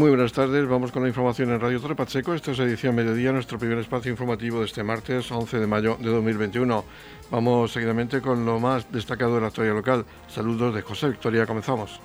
Muy buenas tardes, vamos con la información en Radio Torre Pacheco. Esta es edición mediodía, nuestro primer espacio informativo de este martes 11 de mayo de 2021. Vamos seguidamente con lo más destacado de la historia local. Saludos de José Victoria, comenzamos.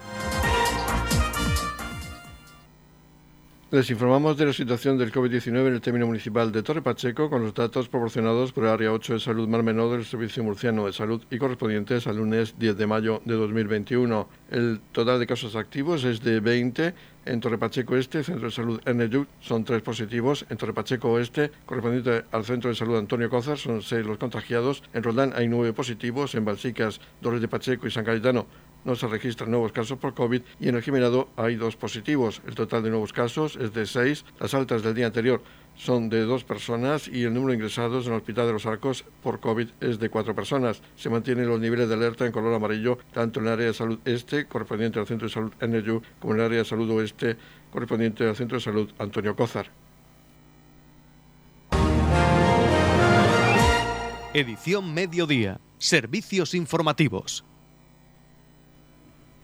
Les informamos de la situación del COVID-19 en el término municipal de Torre Pacheco con los datos proporcionados por Área 8 de Salud Mar Menor del Servicio Murciano de Salud y correspondientes al lunes 10 de mayo de 2021. El total de casos activos es de 20 en Torre Pacheco Este, Centro de Salud NYU, son tres positivos. En Torre Pacheco Oeste, correspondiente al Centro de Salud Antonio Cozar, son seis los contagiados. En Roldán hay nueve positivos. En Balsicas, Dolores de Pacheco y San Cayetano no se registran nuevos casos por COVID y en el Jimenado hay dos positivos. El total de nuevos casos es de seis. Las altas del día anterior son de dos personas y el número de ingresados en el Hospital de los Arcos por COVID es de cuatro personas. Se mantienen los niveles de alerta en color amarillo tanto en el área de salud este, correspondiente al Centro de Salud NYU, como en el área de salud oeste, correspondiente al Centro de Salud Antonio Cózar. Edición Mediodía. Servicios informativos.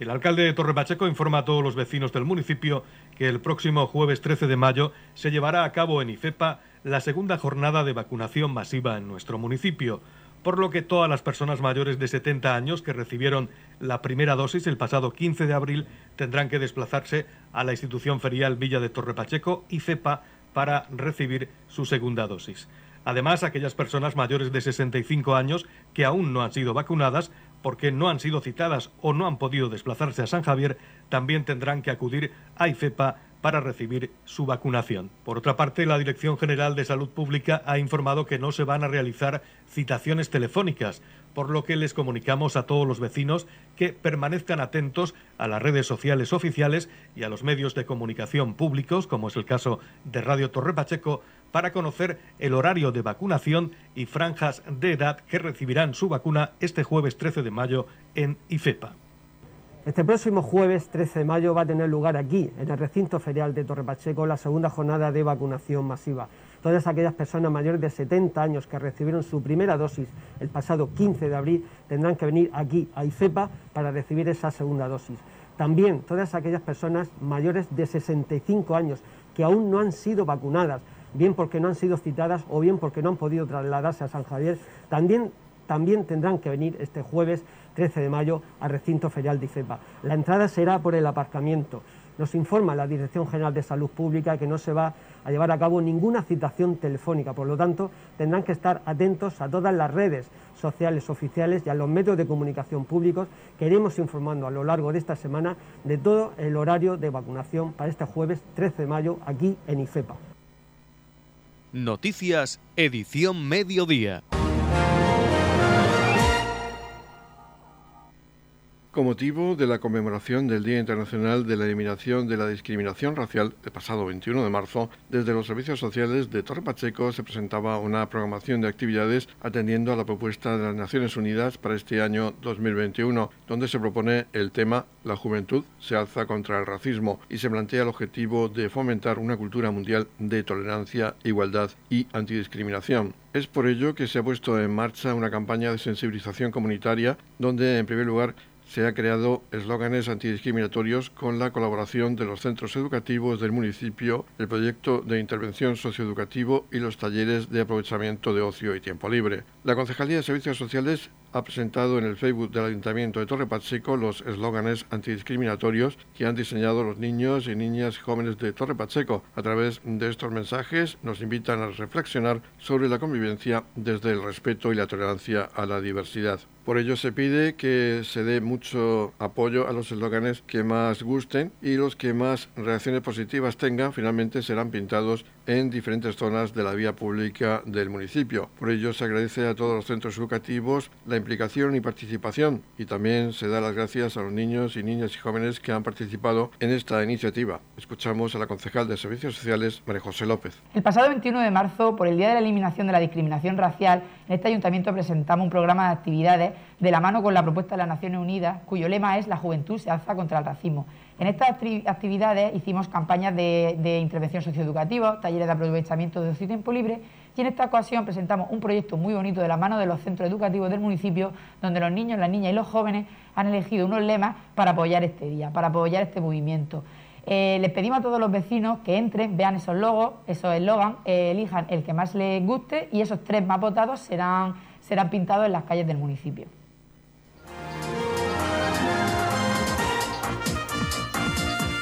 El alcalde de Torre Pacheco informa a todos los vecinos del municipio que el próximo jueves 13 de mayo se llevará a cabo en IFEPA la segunda jornada de vacunación masiva en nuestro municipio, por lo que todas las personas mayores de 70 años que recibieron la primera dosis el pasado 15 de abril tendrán que desplazarse a la institución ferial Villa de Torre Pacheco, IFEPA, para recibir su segunda dosis. Además, aquellas personas mayores de 65 años que aún no han sido vacunadas porque no han sido citadas o no han podido desplazarse a San Javier, también tendrán que acudir a IFEPA para recibir su vacunación. Por otra parte, la Dirección General de Salud Pública ha informado que no se van a realizar citaciones telefónicas, por lo que les comunicamos a todos los vecinos que permanezcan atentos a las redes sociales oficiales y a los medios de comunicación públicos, como es el caso de Radio Torre Pacheco, para conocer el horario de vacunación y franjas de edad que recibirán su vacuna este jueves 13 de mayo en IFEPA. Este próximo jueves 13 de mayo va a tener lugar aquí, en el recinto ferial de Torre Pacheco, la segunda jornada de vacunación masiva. Todas aquellas personas mayores de 70 años que recibieron su primera dosis el pasado 15 de abril tendrán que venir aquí a IFEPA para recibir esa segunda dosis. También todas aquellas personas mayores de 65 años que aún no han sido vacunadas, bien porque no han sido citadas o bien porque no han podido trasladarse a San Javier, también, también tendrán que venir este jueves 13 de mayo al recinto ferial de IFEPA. La entrada será por el aparcamiento. Nos informa la Dirección General de Salud Pública que no se va a llevar a cabo ninguna citación telefónica, por lo tanto tendrán que estar atentos a todas las redes sociales oficiales y a los medios de comunicación públicos que iremos informando a lo largo de esta semana de todo el horario de vacunación para este jueves 13 de mayo aquí en IFEPA. Noticias, edición mediodía. Con motivo de la conmemoración del Día Internacional de la Eliminación de la Discriminación Racial, el pasado 21 de marzo, desde los servicios sociales de Torre Pacheco se presentaba una programación de actividades atendiendo a la propuesta de las Naciones Unidas para este año 2021, donde se propone el tema La juventud se alza contra el racismo y se plantea el objetivo de fomentar una cultura mundial de tolerancia, igualdad y antidiscriminación. Es por ello que se ha puesto en marcha una campaña de sensibilización comunitaria donde, en primer lugar, se ha creado eslóganes antidiscriminatorios con la colaboración de los centros educativos del municipio, el proyecto de intervención socioeducativo y los talleres de aprovechamiento de ocio y tiempo libre. La Concejalía de Servicios Sociales ha presentado en el Facebook del Ayuntamiento de Torre Pacheco los eslóganes antidiscriminatorios que han diseñado los niños y niñas jóvenes de Torre Pacheco. A través de estos mensajes nos invitan a reflexionar sobre la convivencia desde el respeto y la tolerancia a la diversidad. Por ello se pide que se dé mucho apoyo a los eslóganes que más gusten y los que más reacciones positivas tengan finalmente serán pintados en diferentes zonas de la vía pública del municipio. Por ello se agradece a todos los centros educativos la implicación y participación y también se da las gracias a los niños y niñas y jóvenes que han participado en esta iniciativa. Escuchamos a la concejal de Servicios Sociales, María José López. El pasado 21 de marzo, por el Día de la Eliminación de la Discriminación Racial, en este ayuntamiento presentamos un programa de actividades de la mano con la propuesta de las Naciones Unidas, cuyo lema es La juventud se alza contra el racismo. En estas actividades hicimos campañas de, intervención socioeducativa, talleres de aprovechamiento de ocio y tiempo libre y en esta ocasión presentamos un proyecto muy bonito de la mano de los centros educativos del municipio donde los niños, las niñas y los jóvenes han elegido unos lemas para apoyar este día, para apoyar este movimiento. Eh, les pedimos a todos los vecinos que entren, vean esos logos, esos eslogan, eh, elijan el que más les guste y esos tres más votados serán, serán pintados en las calles del municipio.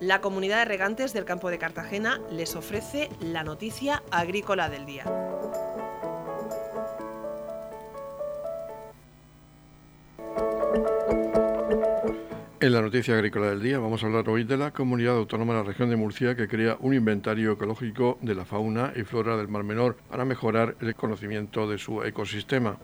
La comunidad de regantes del campo de Cartagena les ofrece la noticia agrícola del día. En la noticia agrícola del día vamos a hablar hoy de la comunidad autónoma de la región de Murcia que crea un inventario ecológico de la fauna y flora del Mar Menor para mejorar el conocimiento de su ecosistema.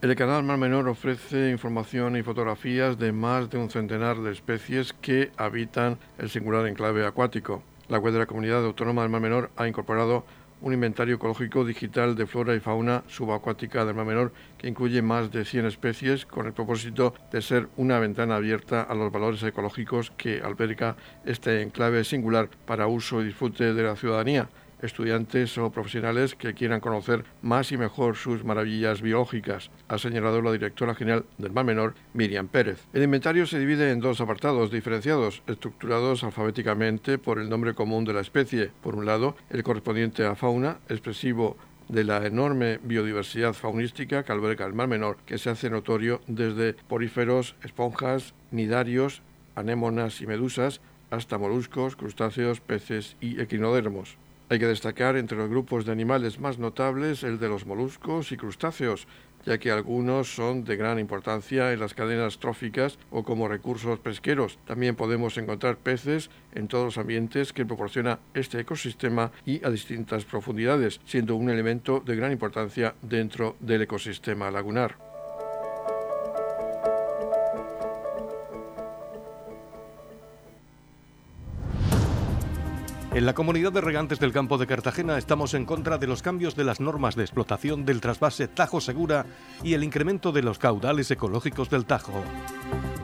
El canal Mar Menor ofrece información y fotografías de más de un centenar de especies que habitan el singular enclave acuático. La web de la Comunidad Autónoma del Mar Menor ha incorporado un inventario ecológico digital de flora y fauna subacuática del Mar Menor que incluye más de 100 especies con el propósito de ser una ventana abierta a los valores ecológicos que alberga este enclave singular para uso y disfrute de la ciudadanía estudiantes o profesionales que quieran conocer más y mejor sus maravillas biológicas, ha señalado la directora general del Mar Menor, Miriam Pérez. El inventario se divide en dos apartados diferenciados, estructurados alfabéticamente por el nombre común de la especie. Por un lado, el correspondiente a fauna, expresivo de la enorme biodiversidad faunística que alberga el Mar Menor, que se hace notorio desde poríferos, esponjas, nidarios, anémonas y medusas, hasta moluscos, crustáceos, peces y equinodermos. Hay que destacar entre los grupos de animales más notables el de los moluscos y crustáceos, ya que algunos son de gran importancia en las cadenas tróficas o como recursos pesqueros. También podemos encontrar peces en todos los ambientes que proporciona este ecosistema y a distintas profundidades, siendo un elemento de gran importancia dentro del ecosistema lagunar. En la comunidad de regantes del campo de Cartagena estamos en contra de los cambios de las normas de explotación del trasvase Tajo Segura y el incremento de los caudales ecológicos del Tajo.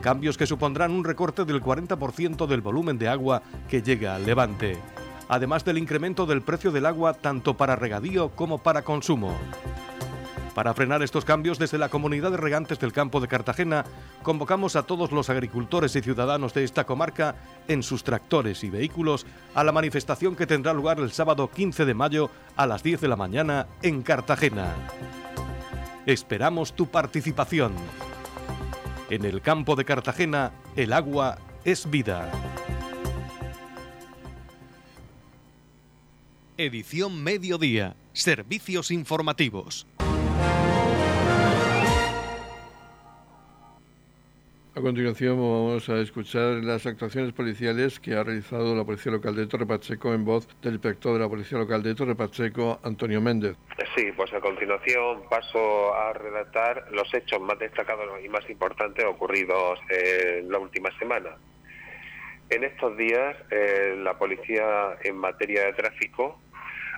Cambios que supondrán un recorte del 40% del volumen de agua que llega al levante, además del incremento del precio del agua tanto para regadío como para consumo. Para frenar estos cambios, desde la comunidad de regantes del campo de Cartagena, convocamos a todos los agricultores y ciudadanos de esta comarca en sus tractores y vehículos a la manifestación que tendrá lugar el sábado 15 de mayo a las 10 de la mañana en Cartagena. Esperamos tu participación. En el campo de Cartagena, el agua es vida. Edición Mediodía. Servicios informativos. Continuación vamos a escuchar las actuaciones policiales que ha realizado la Policía Local de Torre Pacheco en voz del inspector de la Policía Local de Torre Pacheco, Antonio Méndez. Sí, pues a continuación paso a redactar los hechos más destacados y más importantes ocurridos en la última semana. En estos días, eh, la policía en materia de tráfico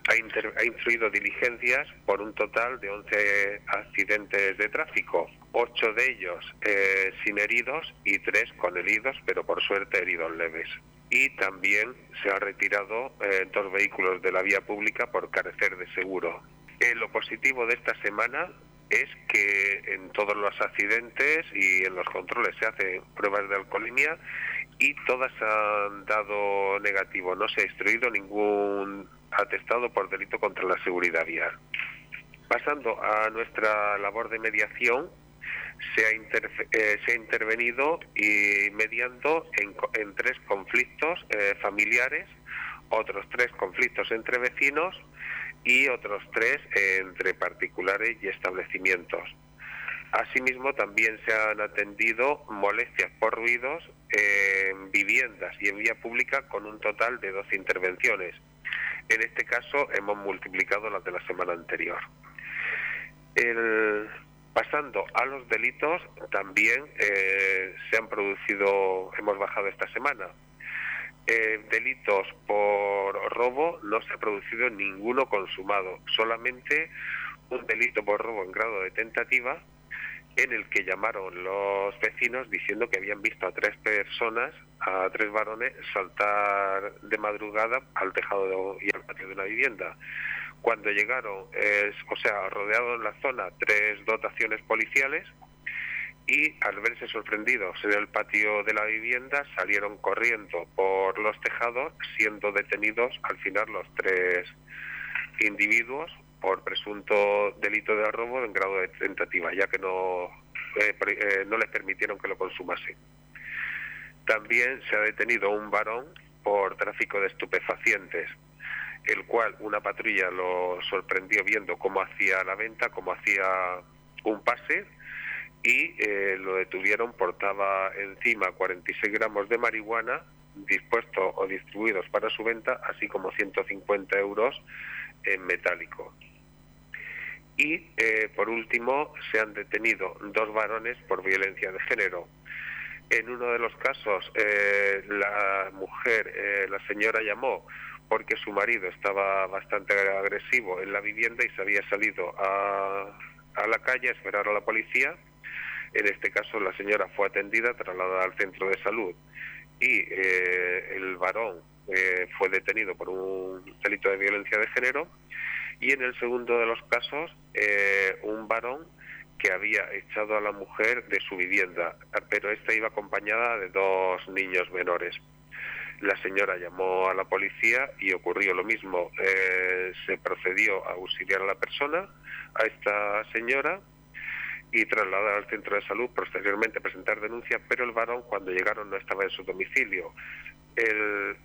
ha, instruido diligencias por un total de 11 accidentes de tráfico, ocho de ellos eh, sin heridos y tres con heridos, pero por suerte heridos leves. Y también se ha retirado eh, dos vehículos de la vía pública por carecer de seguro. Eh, lo positivo de esta semana es que en todos los accidentes y en los controles se hacen pruebas de alcoholemia y todas han dado negativo. No se ha instruido ningún atestado por delito contra la seguridad vial. Pasando a nuestra labor de mediación, se ha, eh, se ha intervenido y mediando en, tres conflictos eh, familiares, otros tres conflictos entre vecinos y otros tres entre particulares y establecimientos. Asimismo, también se han atendido molestias por ruidos en viviendas y en vía pública con un total de 12 intervenciones. En este caso hemos multiplicado las de la semana anterior. Pasando a los delitos, también eh, se han producido, hemos bajado esta semana. Eh, delitos por robo no se ha producido ninguno consumado, solamente un delito por robo en grado de tentativa en el que llamaron los vecinos diciendo que habían visto a tres personas, a tres varones, saltar de madrugada al tejado y al patio de una vivienda. Cuando llegaron, o sea, rodeado en la zona tres dotaciones policiales y al verse sorprendidos en el patio de la vivienda salieron corriendo por los tejados, siendo detenidos al final los tres individuos por presunto delito de robo en grado de tentativa, ya que no, eh, eh, no les permitieron que lo consumasen. También se ha detenido un varón por tráfico de estupefacientes, el cual una patrulla lo sorprendió viendo cómo hacía la venta, cómo hacía un pase y eh, lo detuvieron, portaba encima 46 gramos de marihuana dispuestos o distribuidos para su venta, así como 150 euros en metálico. Y eh, por último, se han detenido dos varones por violencia de género. En uno de los casos, eh, la mujer, la señora llamó porque su marido estaba bastante agresivo en la vivienda y se había salido a, la calle a esperar a la policía. En este caso, la señora fue atendida, trasladada al centro de salud y el varón fue detenido por un delito de violencia de género y en el segundo de los casos eh, un varón que había echado a la mujer de su vivienda, pero esta iba acompañada de dos niños menores. La señora llamó a la policía y ocurrió lo mismo. Eh, se procedió a auxiliar a la persona, a esta señora, y trasladar al centro de salud, posteriormente presentar denuncia, pero el varón cuando llegaron no estaba en su domicilio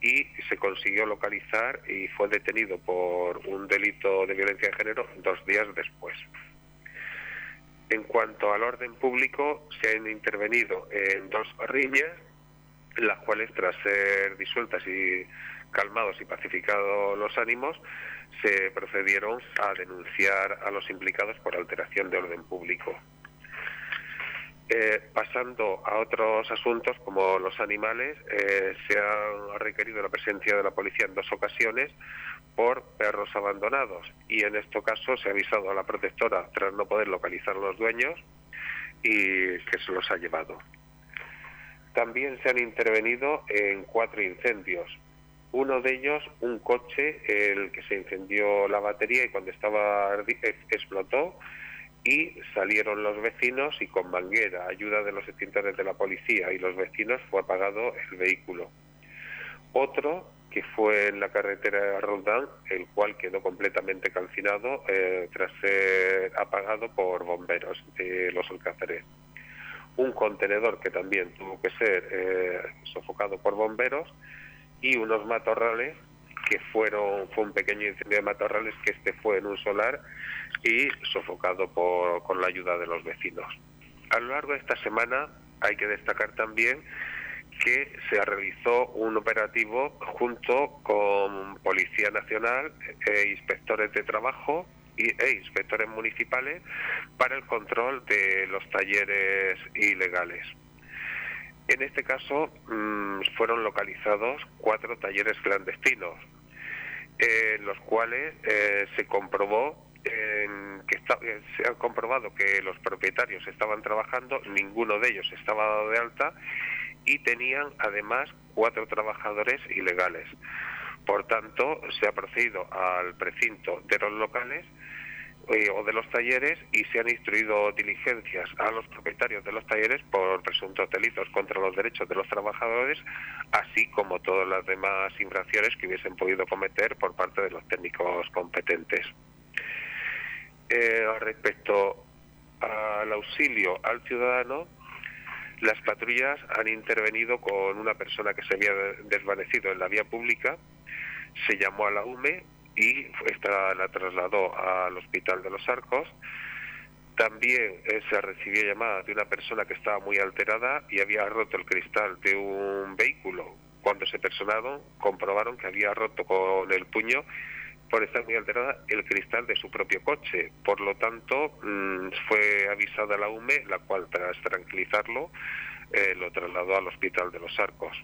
y se consiguió localizar y fue detenido por un delito de violencia de género dos días después. En cuanto al orden público, se han intervenido en dos riñas, las cuales tras ser disueltas y calmados y pacificados los ánimos, se procedieron a denunciar a los implicados por alteración de orden público. Eh, pasando a otros asuntos como los animales, eh, se ha requerido la presencia de la policía en dos ocasiones por perros abandonados y en este caso se ha avisado a la protectora tras no poder localizar a los dueños y que se los ha llevado. También se han intervenido en cuatro incendios. Uno de ellos, un coche, el que se incendió la batería y cuando estaba explotó y salieron los vecinos y con manguera, ayuda de los extintores de la policía y los vecinos fue apagado el vehículo. Otro que fue en la carretera Roldán, el cual quedó completamente calcinado eh, tras ser apagado por bomberos de los alcáceres. Un contenedor que también tuvo que ser eh, sofocado por bomberos y unos matorrales que fueron fue un pequeño incendio de matorrales que este fue en un solar y sofocado por, con la ayuda de los vecinos. A lo largo de esta semana hay que destacar también que se realizó un operativo junto con Policía Nacional e inspectores de trabajo e inspectores municipales para el control de los talleres ilegales. En este caso mm, fueron localizados cuatro talleres clandestinos, en los cuales eh, se comprobó que eh, se ha comprobado que los propietarios estaban trabajando, ninguno de ellos estaba dado de alta y tenían además cuatro trabajadores ilegales. Por tanto, se ha procedido al precinto de los locales eh, o de los talleres y se han instruido diligencias a los propietarios de los talleres por presuntos delitos contra los derechos de los trabajadores, así como todas las demás infracciones que hubiesen podido cometer por parte de los técnicos competentes. Eh, respecto al auxilio al ciudadano, las patrullas han intervenido con una persona que se había desvanecido en la vía pública, se llamó a la UME y esta la trasladó al Hospital de los Arcos. También eh, se recibió llamada de una persona que estaba muy alterada y había roto el cristal de un vehículo. Cuando se personaron, comprobaron que había roto con el puño por estar muy alterada el cristal de su propio coche. Por lo tanto, mm, fue avisada la UME, la cual tras tranquilizarlo eh, lo trasladó al Hospital de los Arcos.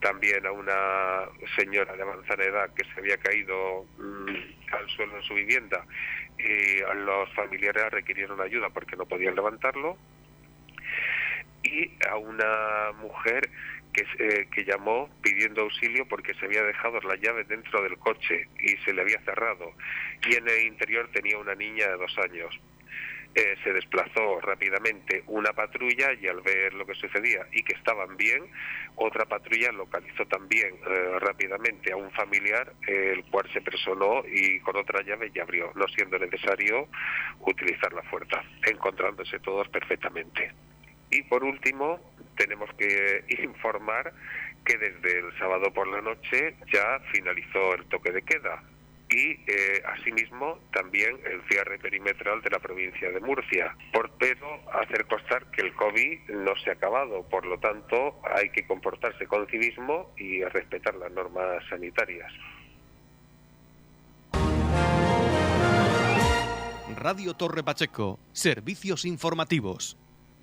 También a una señora de avanzada edad que se había caído mm, al suelo en su vivienda y los familiares requirieron ayuda porque no podían levantarlo y a una mujer que, eh, que llamó pidiendo auxilio porque se había dejado las llaves dentro del coche y se le había cerrado y en el interior tenía una niña de dos años. Eh, se desplazó rápidamente una patrulla y al ver lo que sucedía y que estaban bien, otra patrulla localizó también eh, rápidamente a un familiar, el cual se personó y con otra llave ya abrió, no siendo necesario utilizar la fuerza, encontrándose todos perfectamente. Y por último, tenemos que informar que desde el sábado por la noche ya finalizó el toque de queda y eh, asimismo también el cierre perimetral de la provincia de Murcia. Por pero hacer constar que el COVID no se ha acabado, por lo tanto hay que comportarse con civismo y respetar las normas sanitarias. Radio Torre Pacheco, servicios informativos.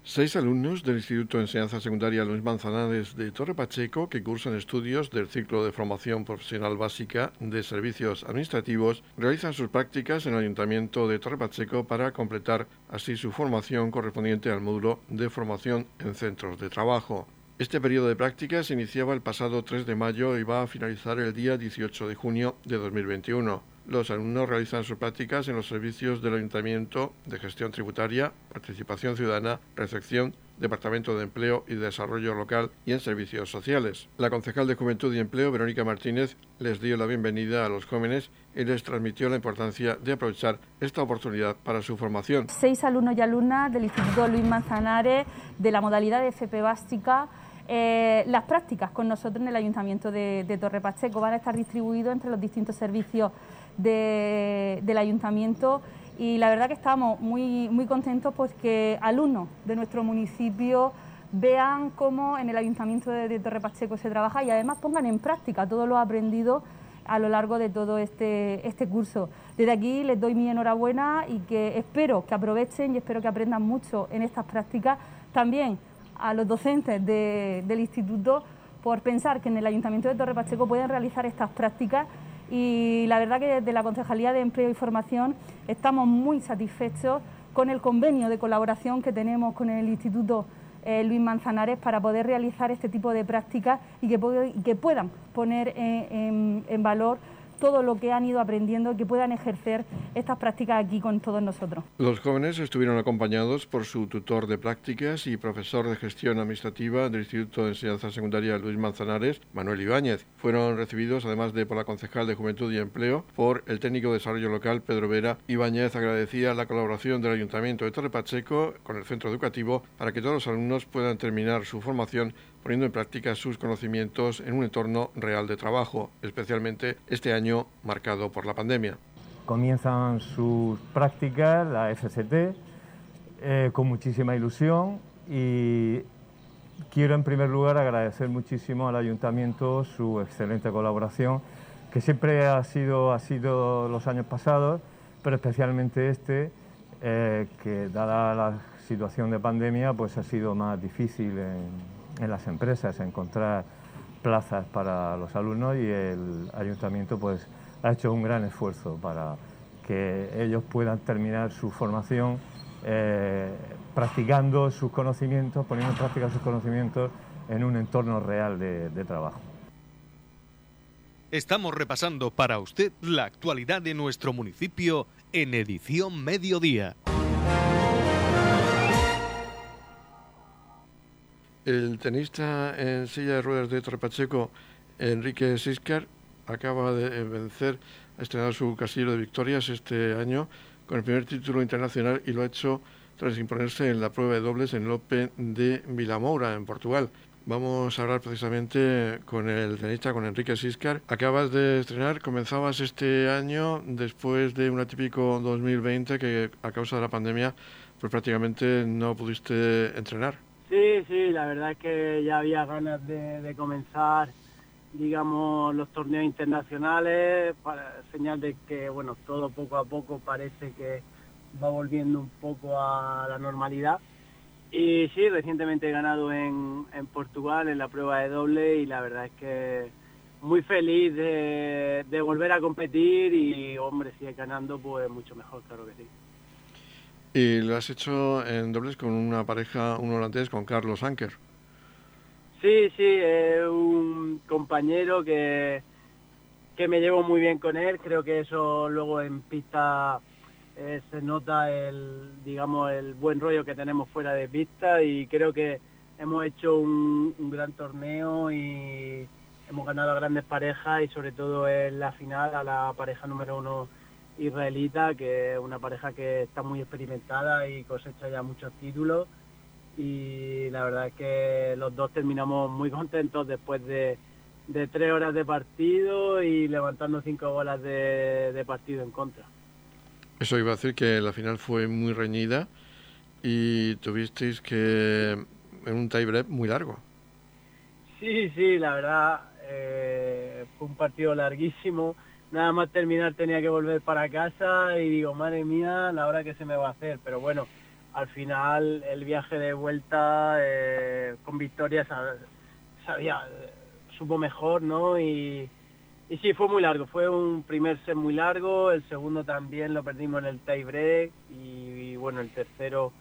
Seis alumnos del Instituto de Enseñanza Secundaria Luis Manzanares de Torre Pacheco, que cursan estudios del ciclo de formación profesional básica de servicios administrativos, realizan sus prácticas en el Ayuntamiento de Torre Pacheco para completar así su formación correspondiente al módulo de formación en centros de trabajo. Este periodo de prácticas iniciaba el pasado 3 de mayo y va a finalizar el día 18 de junio de 2021. Los alumnos realizan sus prácticas en los servicios del Ayuntamiento de Gestión Tributaria, Participación Ciudadana, Recepción, Departamento de Empleo y Desarrollo Local y en servicios sociales. La concejal de Juventud y Empleo, Verónica Martínez, les dio la bienvenida a los jóvenes y les transmitió la importancia de aprovechar esta oportunidad para su formación. Seis alumnos y alumnas del Instituto Luis Manzanares de la modalidad de FP básica eh, las prácticas con nosotros en el Ayuntamiento de, de Torre Pacheco van a estar distribuidos entre los distintos servicios del ayuntamiento y la verdad que estamos muy, muy contentos porque alumnos de nuestro municipio vean cómo en el ayuntamiento de, Torre Pacheco se trabaja y además pongan en práctica todo lo aprendido a lo largo de todo este, este curso. Desde aquí les doy mi enhorabuena y que espero que aprovechen y espero que aprendan mucho en estas prácticas. También a los docentes del instituto por pensar que en el Ayuntamiento de Torre Pacheco pueden realizar estas prácticas y la verdad que desde la Concejalía de Empleo y Formación estamos muy satisfechos con el convenio de colaboración que tenemos con el Instituto eh, Luis Manzanares para poder realizar este tipo de prácticas y que, puedan poner en valor todo lo que han ido aprendiendo, que puedan ejercer estas prácticas aquí con todos nosotros. Los jóvenes estuvieron acompañados por su tutor de prácticas y profesor de gestión administrativa del Instituto de Enseñanza Secundaria Luis Manzanares, Manuel Ibáñez. Fueron recibidos, además de por la concejal de Juventud y Empleo, por el técnico de desarrollo local, Pedro Vera. Ibáñez agradecía la colaboración del Ayuntamiento de Torre Pacheco con el centro educativo para que todos los alumnos puedan terminar su formación poniendo en práctica sus conocimientos en un entorno real de trabajo, especialmente este año marcado por la pandemia. Comienzan sus prácticas, la FCT, eh, con muchísima ilusión y quiero en primer lugar agradecer muchísimo al ayuntamiento su excelente colaboración, que siempre ha sido, ha sido los años pasados, pero especialmente este, eh, que dada la situación de pandemia, pues ha sido más difícil en, en las empresas encontrar plazas para los alumnos y el ayuntamiento pues ha hecho un gran esfuerzo para que ellos puedan terminar su formación eh, practicando sus conocimientos, poniendo en práctica sus conocimientos en un entorno real de, de trabajo. Estamos repasando para usted la actualidad de nuestro municipio en edición mediodía. El tenista en silla de ruedas de Torrepacheco, Enrique Siscar, acaba de vencer, ha estrenado su castillo de victorias este año con el primer título internacional y lo ha hecho tras imponerse en la prueba de dobles en el Open de Vilamoura, en Portugal. Vamos a hablar precisamente con el tenista, con Enrique Siscar. Acabas de estrenar, comenzabas este año después de un atípico 2020 que a causa de la pandemia pues prácticamente no pudiste entrenar. Sí, sí, la verdad es que ya había ganas de, comenzar, digamos, los torneos internacionales, señal de que, bueno, todo poco a poco parece que va volviendo un poco a la normalidad. Y sí, recientemente he ganado en, en Portugal en la prueba de doble y la verdad es que muy feliz de volver a competir y hombre, si es ganando pues mucho mejor, claro que sí. Y lo has hecho en dobles con una pareja, un holandés, con Carlos Anker. Sí, sí, es un compañero que, que me llevo muy bien con él. Creo que eso luego en pista eh, se nota el, digamos, el buen rollo que tenemos fuera de pista y creo que hemos hecho un, un gran torneo y hemos ganado a grandes parejas y sobre todo en la final a la pareja número uno israelita, que es una pareja que está muy experimentada y cosecha ya muchos títulos. Y la verdad es que los dos terminamos muy contentos después de, de tres horas de partido y levantando cinco bolas de, de partido en contra. Eso iba a decir que la final fue muy reñida y tuvisteis que en un tiebreak muy largo. Sí, sí, la verdad eh, fue un partido larguísimo nada más terminar tenía que volver para casa y digo, madre mía, la hora que se me va a hacer. Pero bueno, al final el viaje de vuelta eh, con victoria sabía, supo mejor, ¿no? Y, y sí, fue muy largo, fue un primer set muy largo, el segundo también lo perdimos en el tie break y, bueno, el tercero,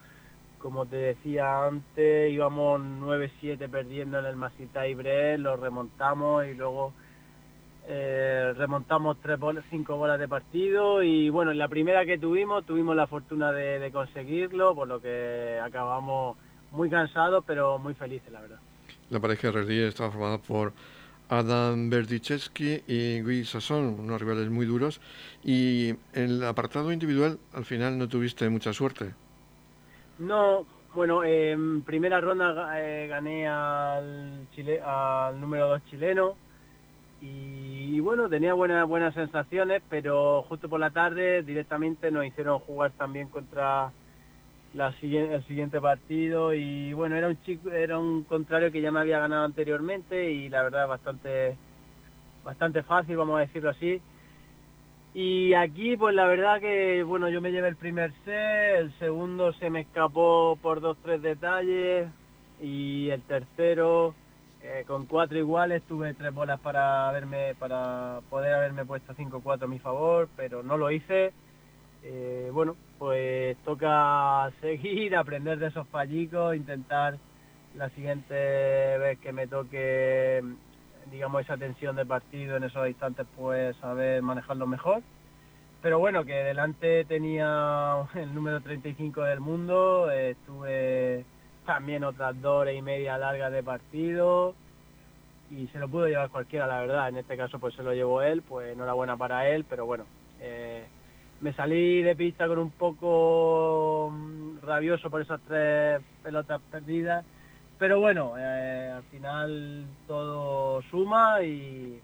como te decía antes, íbamos 9-7 perdiendo en el Masi tie break, lo remontamos y luego eh, remontamos tres bolas, cinco bolas de partido y bueno, en la primera que tuvimos tuvimos la fortuna de, de conseguirlo, por lo que acabamos muy cansados pero muy felices, la verdad. La pareja de estaba formada por Adam Berdichevsky y Guy Sasson, unos rivales muy duros. Y en el apartado individual, al final no tuviste mucha suerte. No, bueno, en primera ronda eh, gané al, Chile, al número 2 chileno, y, bueno, tenía buenas buenas sensaciones, pero justo por la tarde directamente nos hicieron jugar también contra la, el siguiente partido y bueno, era un chico, era un contrario que ya me había ganado anteriormente y la verdad bastante bastante fácil, vamos a decirlo así. Y aquí pues la verdad que bueno, yo me llevé el primer set, el segundo se me escapó por dos tres detalles y el tercero con cuatro iguales tuve tres bolas para verme para poder haberme puesto 5-4 a mi favor, pero no lo hice. Eh, bueno, pues toca seguir, aprender de esos fallicos, intentar la siguiente vez que me toque, digamos, esa tensión de partido en esos instantes, pues saber manejarlo mejor. Pero bueno, que delante tenía el número 35 del mundo, estuve también otras dos horas y media largas de partido y se lo pudo llevar cualquiera, la verdad. En este caso pues se lo llevó él, pues enhorabuena para él, pero bueno, eh, me salí de pista con un poco mm, rabioso por esas tres pelotas perdidas, pero bueno, eh, al final todo suma y,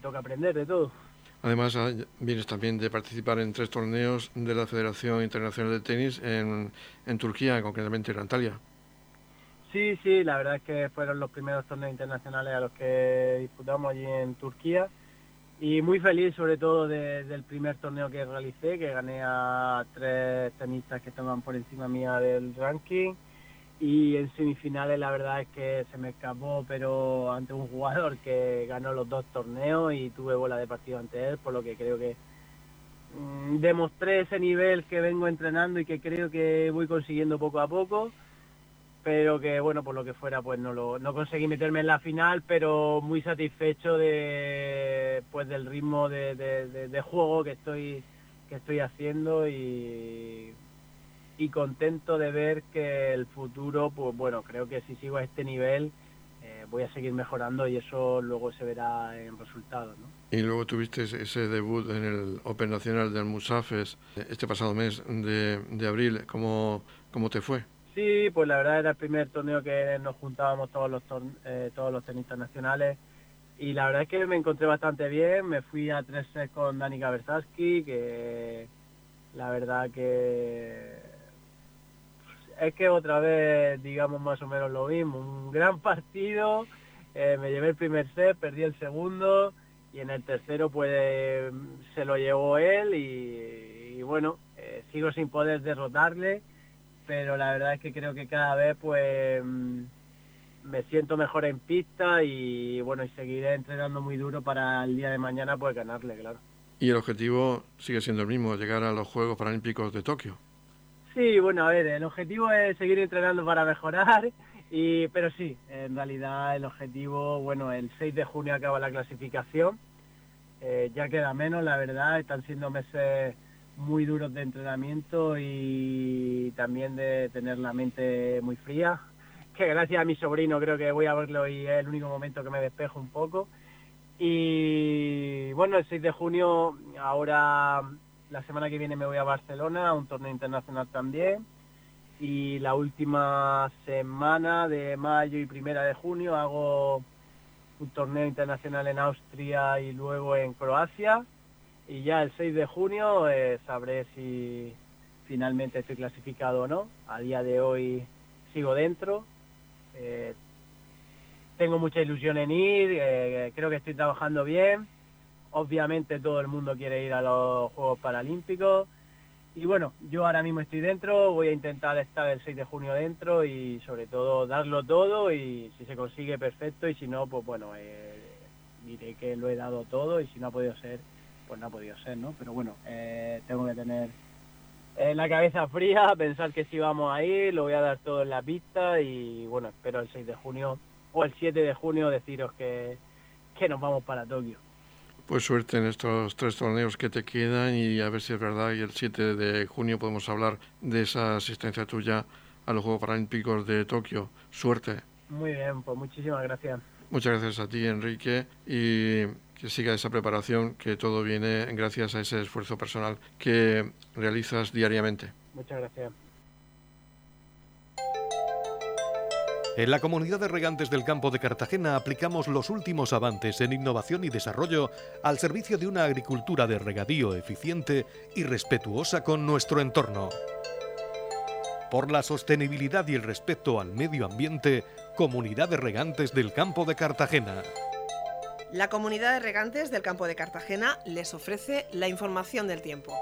toca aprender de todo. Además, ah, vienes también de participar en tres torneos de la Federación Internacional de Tenis en, en Turquía, concretamente en Antalya. Sí, sí, la verdad es que fueron los primeros torneos internacionales a los que disputamos allí en Turquía. Y muy feliz sobre todo de, del primer torneo que realicé, que gané a tres tenistas que estaban por encima mía del ranking. Y en semifinales la verdad es que se me escapó, pero ante un jugador que ganó los dos torneos y tuve bola de partido ante él, por lo que creo que mmm, demostré ese nivel que vengo entrenando y que creo que voy consiguiendo poco a poco pero que bueno, por lo que fuera, pues no lo, no conseguí meterme en la final, pero muy satisfecho de pues del ritmo de, de, juego que estoy que estoy haciendo y, y contento de ver que el futuro, pues bueno, creo que si sigo a este nivel eh, voy a seguir mejorando y eso luego se verá en resultados, ¿no? Y luego tuviste ese debut en el Open Nacional del Musafes este pasado mes de, de abril, ¿cómo, cómo te fue? Sí, pues la verdad era el primer torneo que nos juntábamos todos los eh, todos los tenistas nacionales. Y la verdad es que me encontré bastante bien, me fui a tres sets con Danica Versaski, que la verdad que es que otra vez digamos más o menos lo mismo, un gran partido, eh, me llevé el primer set, perdí el segundo. Y en el tercero pues se lo llevó él. Y, y bueno, eh, sigo sin poder derrotarle pero la verdad es que creo que cada vez pues mm, me siento mejor en pista y bueno, y seguiré entrenando muy duro para el día de mañana pues ganarle, claro. Y el objetivo sigue siendo el mismo, llegar a los Juegos Paralímpicos de Tokio. Sí, bueno, a ver, el objetivo es seguir entrenando para mejorar, y, pero sí, en realidad el objetivo, bueno, el 6 de junio acaba la clasificación, eh, ya queda menos, la verdad, están siendo meses muy duros de entrenamiento y también de tener la mente muy fría, que gracias a mi sobrino creo que voy a verlo y es el único momento que me despejo un poco. Y bueno, el 6 de junio, ahora la semana que viene me voy a Barcelona, a un torneo internacional también. Y la última semana de mayo y primera de junio hago un torneo internacional en Austria y luego en Croacia. Y ya el 6 de junio eh, sabré si finalmente estoy clasificado o no. A día de hoy sigo dentro. Eh, tengo mucha ilusión en ir, eh, creo que estoy trabajando bien. Obviamente todo el mundo quiere ir a los Juegos Paralímpicos. Y bueno, yo ahora mismo estoy dentro, voy a intentar estar el 6 de junio dentro y sobre todo darlo todo y si se consigue perfecto y si no, pues bueno, diré que lo he dado todo y si no ha podido ser, pues no ha podido ser, ¿no? Pero bueno, eh, tengo que tener la cabeza fría, pensar que si vamos a ir, lo voy a dar todo en la pista y bueno, espero el 6 de junio o el 7 de junio deciros que, que nos vamos para Tokio. Pues suerte en estos tres torneos que te quedan y a ver si es verdad y el 7 de junio podemos hablar de esa asistencia tuya a los Juegos Paralímpicos de Tokio. Suerte. Muy bien, pues muchísimas gracias. Muchas gracias a ti, Enrique, y que siga esa preparación, que todo viene gracias a ese esfuerzo personal que realizas diariamente. Muchas gracias. En la comunidad de regantes del campo de Cartagena aplicamos los últimos avances en innovación y desarrollo al servicio de una agricultura de regadío eficiente y respetuosa con nuestro entorno. Por la sostenibilidad y el respeto al medio ambiente, Comunidad de Regantes del Campo de Cartagena. La Comunidad de Regantes del Campo de Cartagena les ofrece la información del tiempo.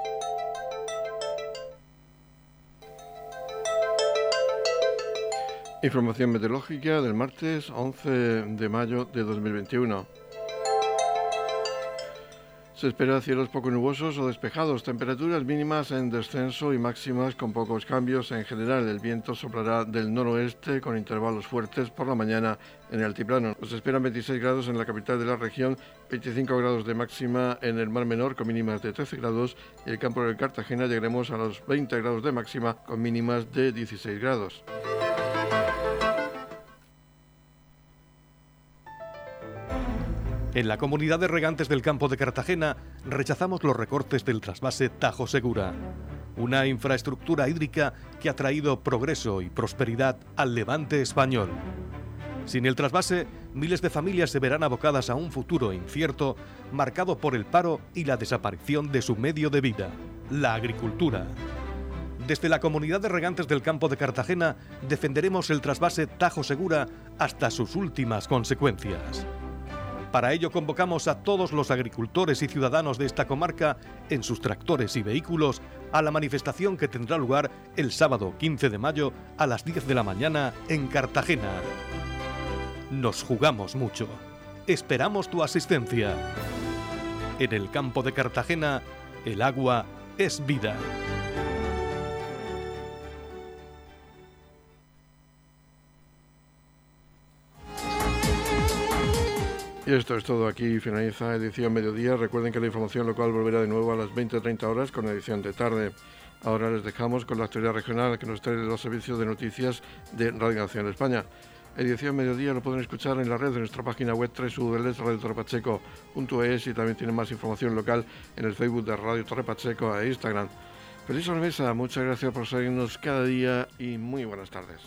Información meteorológica del martes 11 de mayo de 2021. Se espera cielos poco nubosos o despejados, temperaturas mínimas en descenso y máximas con pocos cambios. En general, el viento soplará del noroeste con intervalos fuertes por la mañana en el altiplano. Nos esperan 26 grados en la capital de la región, 25 grados de máxima en el Mar Menor con mínimas de 13 grados y el campo de Cartagena llegaremos a los 20 grados de máxima con mínimas de 16 grados. En la comunidad de regantes del campo de Cartagena rechazamos los recortes del trasvase Tajo Segura, una infraestructura hídrica que ha traído progreso y prosperidad al levante español. Sin el trasvase, miles de familias se verán abocadas a un futuro incierto marcado por el paro y la desaparición de su medio de vida, la agricultura. Desde la comunidad de regantes del campo de Cartagena defenderemos el trasvase Tajo Segura hasta sus últimas consecuencias. Para ello convocamos a todos los agricultores y ciudadanos de esta comarca en sus tractores y vehículos a la manifestación que tendrá lugar el sábado 15 de mayo a las 10 de la mañana en Cartagena. Nos jugamos mucho. Esperamos tu asistencia. En el campo de Cartagena, el agua es vida. Y esto es todo aquí, finaliza edición mediodía. Recuerden que la información local volverá de nuevo a las 20.30 horas con edición de tarde. Ahora les dejamos con la actualidad regional que nos trae los servicios de noticias de Radio Nacional España. Edición mediodía lo pueden escuchar en la red de nuestra página web www.radiotorrepacheco.es y también tienen más información local en el Facebook de Radio Torre Pacheco e Instagram. Feliz mesa, muchas gracias por seguirnos cada día y muy buenas tardes.